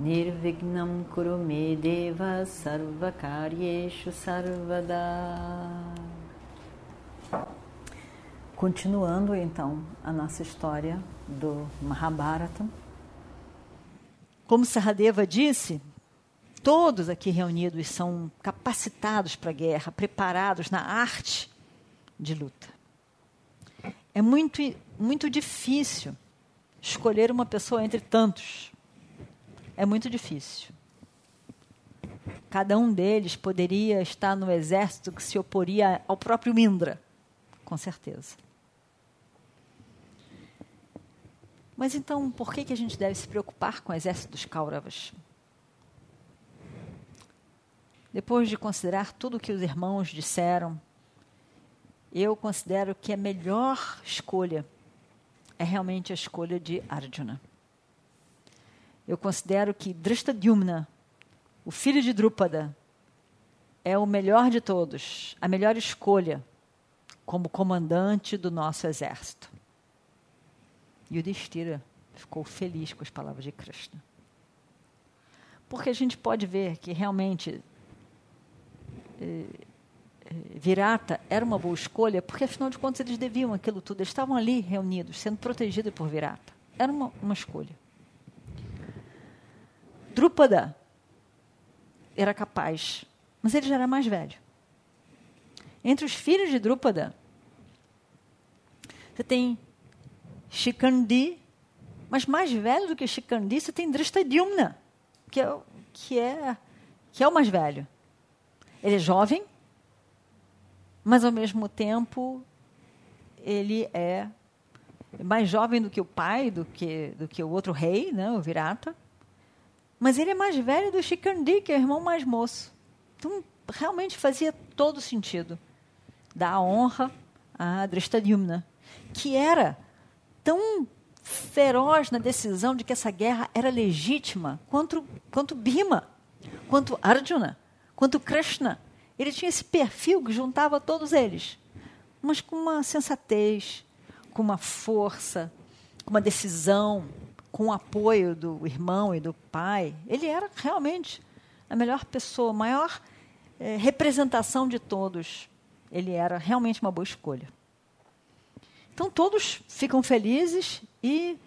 Nirvignam Kurume Deva Sarvakaryeshu Sarvada Continuando então a nossa história do Mahabharata. Como Saradeva disse, todos aqui reunidos são capacitados para a guerra, preparados na arte de luta. É muito, muito difícil escolher uma pessoa entre tantos. É muito difícil. Cada um deles poderia estar no exército que se oporia ao próprio Indra, com certeza. Mas então, por que, que a gente deve se preocupar com o exército dos Kauravas? Depois de considerar tudo o que os irmãos disseram, eu considero que a melhor escolha é realmente a escolha de Arjuna. Eu considero que Drishtadyumna, o filho de Drupada, é o melhor de todos, a melhor escolha como comandante do nosso exército. E o Destira ficou feliz com as palavras de Krishna. Porque a gente pode ver que realmente eh, eh, Virata era uma boa escolha, porque afinal de contas eles deviam aquilo tudo, eles estavam ali reunidos, sendo protegidos por Virata. Era uma, uma escolha. Drupada era capaz, mas ele já era mais velho. Entre os filhos de Drupada, você tem Shikandi, mas mais velho do que Shikandi, você tem Drishtadyumna, que é, que, é, que é o mais velho. Ele é jovem, mas ao mesmo tempo ele é mais jovem do que o pai, do que, do que o outro rei, né, o Virata. Mas ele é mais velho do Shikandi, que é o irmão mais moço. Então, realmente fazia todo sentido dar a honra a Drishtadyumna, que era tão feroz na decisão de que essa guerra era legítima quanto, quanto Bhima, quanto Arjuna, quanto Krishna. Ele tinha esse perfil que juntava todos eles, mas com uma sensatez, com uma força, com uma decisão, com o apoio do irmão e do pai. Ele era realmente a melhor pessoa, a maior eh, representação de todos. Ele era realmente uma boa escolha. Então todos ficam felizes e,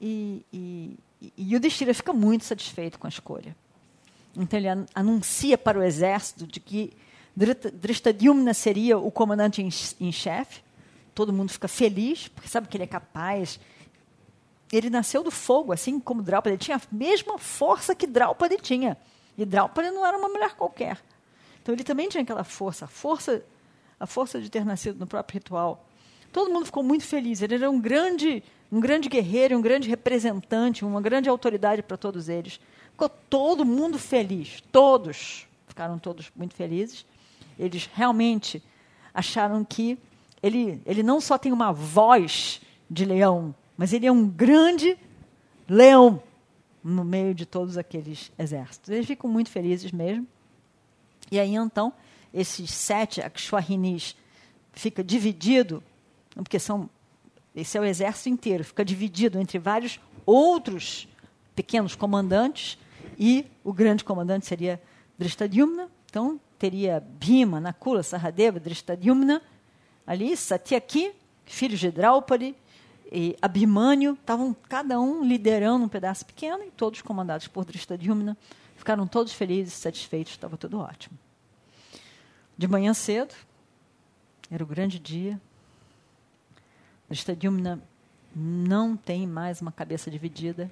e, e, e Yudhishthira fica muito satisfeito com a escolha. Então ele anuncia para o exército de que Drishtadyumna seria o comandante em, em chefe. Todo mundo fica feliz, porque sabe que ele é capaz. Ele nasceu do fogo, assim como Draupadi. Ele tinha a mesma força que Draupadi tinha. E Draupadi não era uma mulher qualquer. Então ele também tinha aquela força, a força, a força de ter nascido no próprio ritual. Todo mundo ficou muito feliz. Ele era um grande, um grande guerreiro, um grande representante, uma grande autoridade para todos eles. Ficou todo mundo feliz. Todos ficaram todos muito felizes. Eles realmente acharam que ele, ele não só tem uma voz de leão, mas ele é um grande leão no meio de todos aqueles exércitos. Eles ficam muito felizes mesmo. E aí, então, esses sete Akshwarinis fica dividido porque são esse é o exército inteiro, fica dividido entre vários outros pequenos comandantes e o grande comandante seria Drishtadyumna. Então teria Bhima, Nakula, Saradeva, Drishtadyumna, ali Satyaki, filhos de Draupadi e Abhimanyu, estavam cada um liderando um pedaço pequeno e todos comandados por Drishtadyumna. Ficaram todos felizes, satisfeitos, estava tudo ótimo. De manhã cedo, era o grande dia, Drishtadyumna não tem mais uma cabeça dividida.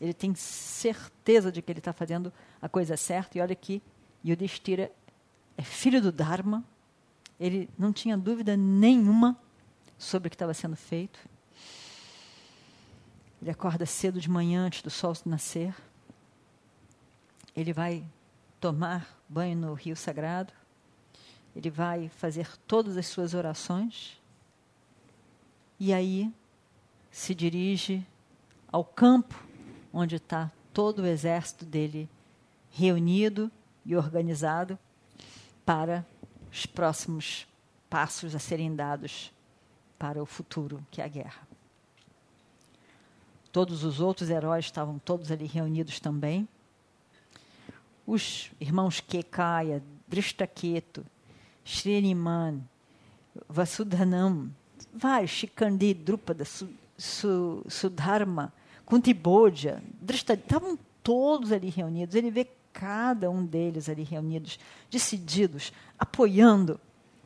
Ele tem certeza de que ele está fazendo a coisa certa. E olha que Yudhishthira é filho do Dharma. Ele não tinha dúvida nenhuma sobre o que estava sendo feito. Ele acorda cedo de manhã, antes do sol nascer. Ele vai tomar banho no rio sagrado, ele vai fazer todas as suas orações e aí se dirige ao campo onde está todo o exército dele reunido e organizado para os próximos passos a serem dados para o futuro, que é a guerra. Todos os outros heróis estavam todos ali reunidos também. Os irmãos Kekaya, Drishtaketu, Shriniman, Vasudhanam, vários, Shikandi, Drupada, Sudharma, Kuntibodja, estavam todos ali reunidos. Ele vê cada um deles ali reunidos, decididos, apoiando,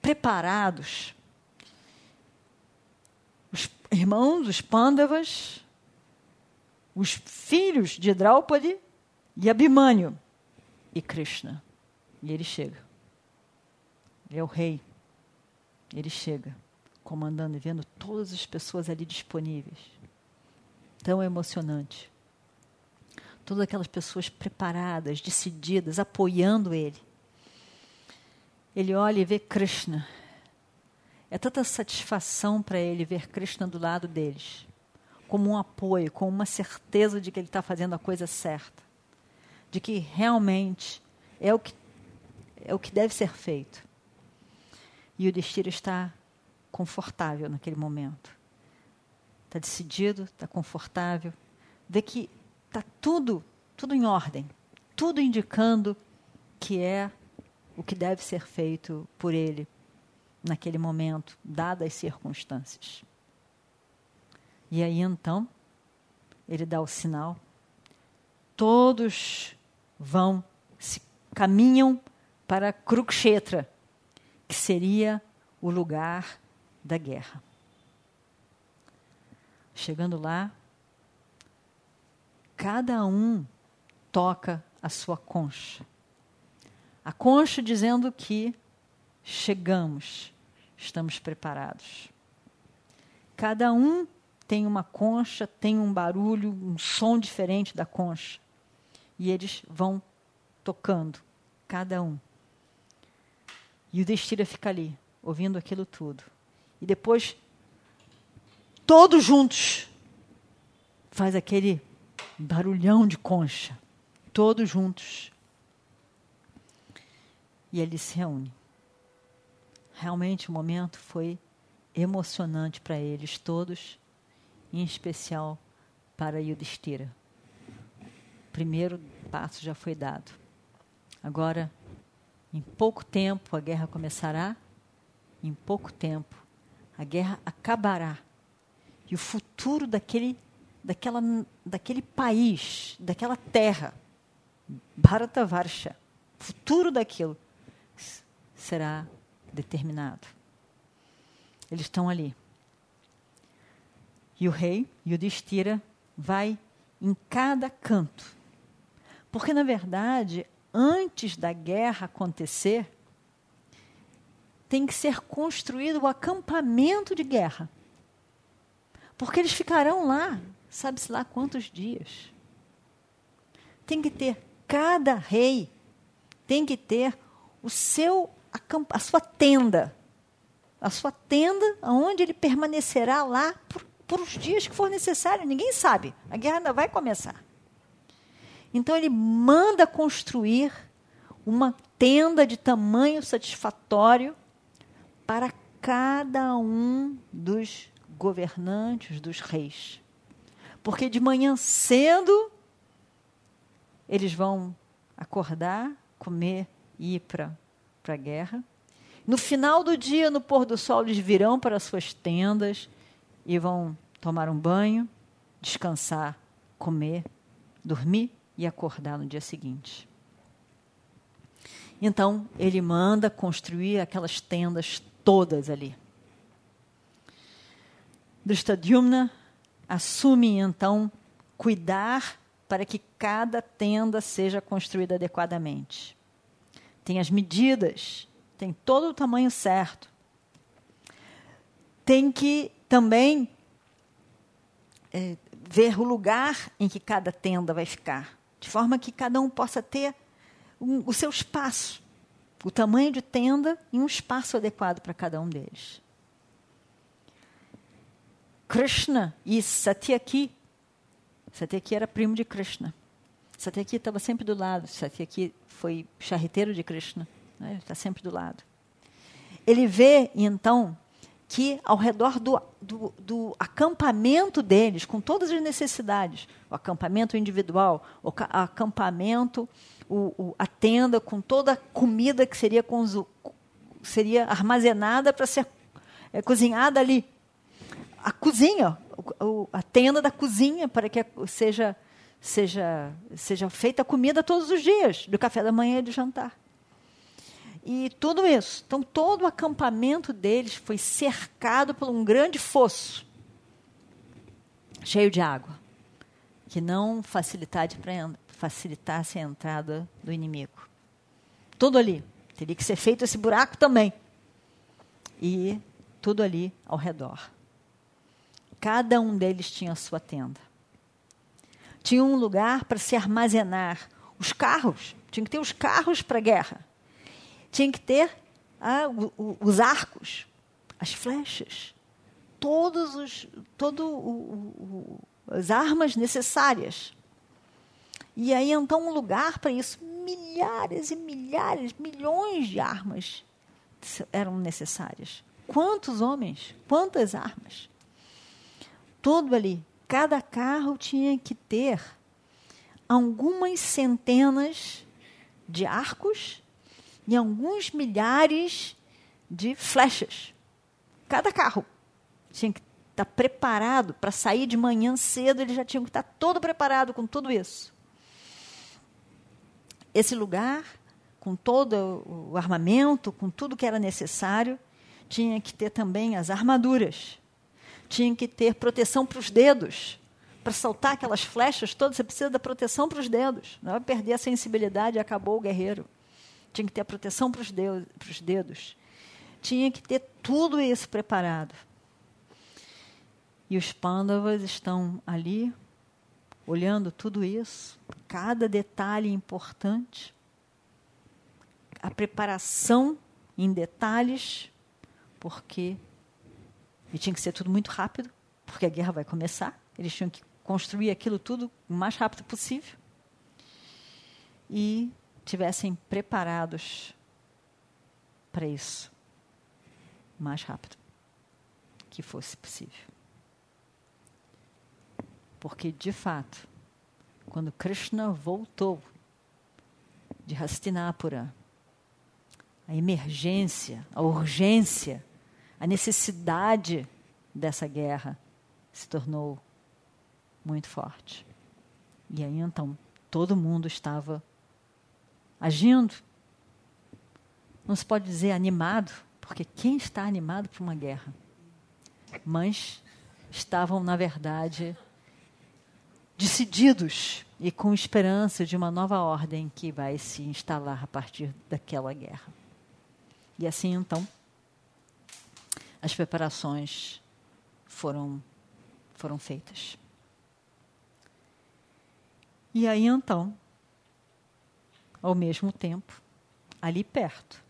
preparados. Os irmãos, os Pandavas, os filhos de Draupadi e Abhimanyu e Krishna. E ele chega. Ele é o rei. Ele chega, comandando e vendo todas as pessoas ali disponíveis. Tão emocionante. Todas aquelas pessoas preparadas, decididas, apoiando ele. Ele olha e vê Krishna. É tanta satisfação para ele ver Krishna do lado deles como um apoio, com uma certeza de que ele está fazendo a coisa certa, de que realmente é o que, é o que deve ser feito. E o destino está confortável naquele momento. Está decidido, está confortável, vê que está tudo, tudo em ordem, tudo indicando que é o que deve ser feito por ele naquele momento, dadas as circunstâncias. E aí então, ele dá o sinal. Todos vão, se caminham para Kurukshetra, que seria o lugar da guerra. Chegando lá, cada um toca a sua concha. A concha dizendo que chegamos, estamos preparados. Cada um tem uma concha, tem um barulho, um som diferente da concha. E eles vão tocando, cada um. E o Destira fica ali, ouvindo aquilo tudo. E depois, todos juntos, faz aquele barulhão de concha. Todos juntos. E ele se reúne. Realmente o momento foi emocionante para eles todos em especial para Yudhishthira. O primeiro passo já foi dado. Agora, em pouco tempo a guerra começará, em pouco tempo a guerra acabará. E o futuro daquele, daquela, daquele país, daquela terra, Bharatavarsha, o futuro daquilo será determinado. Eles estão ali. E o rei, Yudhishthira, vai em cada canto. Porque, na verdade, antes da guerra acontecer, tem que ser construído o acampamento de guerra. Porque eles ficarão lá, sabe-se lá quantos dias. Tem que ter, cada rei tem que ter o seu a sua tenda. A sua tenda, onde ele permanecerá lá por por os dias que for necessário, ninguém sabe. A guerra ainda vai começar. Então ele manda construir uma tenda de tamanho satisfatório para cada um dos governantes, dos reis. Porque de manhã cedo eles vão acordar, comer e ir para a guerra. No final do dia, no pôr do sol, eles virão para suas tendas e vão tomar um banho, descansar, comer, dormir e acordar no dia seguinte. Então, ele manda construir aquelas tendas todas ali. Drishtadyumna assume então cuidar para que cada tenda seja construída adequadamente. Tem as medidas, tem todo o tamanho certo. Tem que também é, ver o lugar em que cada tenda vai ficar, de forma que cada um possa ter um, o seu espaço, o tamanho de tenda e um espaço adequado para cada um deles. Krishna e Satyaki, Satyaki era primo de Krishna. Satyaki estava sempre do lado. Satyaki foi charreteiro de Krishna. Né? Ele está sempre do lado. Ele vê, então, que ao redor do, do, do, acampamento deles, com todas as necessidades, o acampamento individual, o acampamento, o, o, a tenda com toda a comida que seria, seria armazenada para ser é, cozinhada ali. A cozinha, o, a tenda da cozinha, para que seja, seja, seja feita a comida todos os dias, do café da manhã e do jantar. E tudo isso. Então, todo o acampamento deles foi cercado por um grande fosso, cheio de água, que não facilitasse a entrada do inimigo. Tudo ali. Teria que ser feito esse buraco também. E tudo ali ao redor. Cada um deles tinha a sua tenda. Tinha um lugar para se armazenar os carros. Tinha que ter os carros para a guerra tinha que ter ah, o, o, os arcos, as flechas, todos os, todo o, as armas necessárias. E aí então um lugar para isso, milhares e milhares, milhões de armas eram necessárias. Quantos homens, quantas armas? Tudo ali. Cada carro tinha que ter algumas centenas de arcos em alguns milhares de flechas. Cada carro tinha que estar preparado para sair de manhã cedo, eles já tinham que estar todo preparado com tudo isso. Esse lugar, com todo o armamento, com tudo que era necessário, tinha que ter também as armaduras, tinha que ter proteção para os dedos. Para saltar aquelas flechas todas, você precisa da proteção para os dedos. Não vai perder a sensibilidade e acabou o guerreiro tinha que ter a proteção para os dedos, tinha que ter tudo isso preparado. E os Pandavas estão ali, olhando tudo isso, cada detalhe importante, a preparação em detalhes, porque. E tinha que ser tudo muito rápido, porque a guerra vai começar. Eles tinham que construir aquilo tudo o mais rápido possível. E tivessem preparados para isso mais rápido que fosse possível. Porque, de fato, quando Krishna voltou de Hastinapura, a emergência, a urgência, a necessidade dessa guerra se tornou muito forte. E aí então todo mundo estava agindo. Não se pode dizer animado, porque quem está animado por uma guerra? Mas estavam, na verdade, decididos e com esperança de uma nova ordem que vai se instalar a partir daquela guerra. E assim, então, as preparações foram, foram feitas. E aí, então, ao mesmo tempo, ali perto.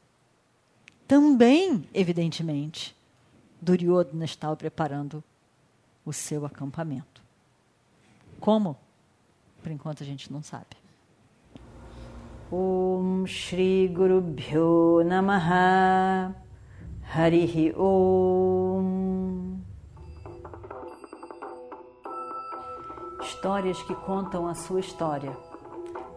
Também, evidentemente, Duryodhana estava preparando o seu acampamento. Como? Por enquanto a gente não sabe. Om Shri Guru Bhyo Namaha Harihi Om Histórias que contam a sua história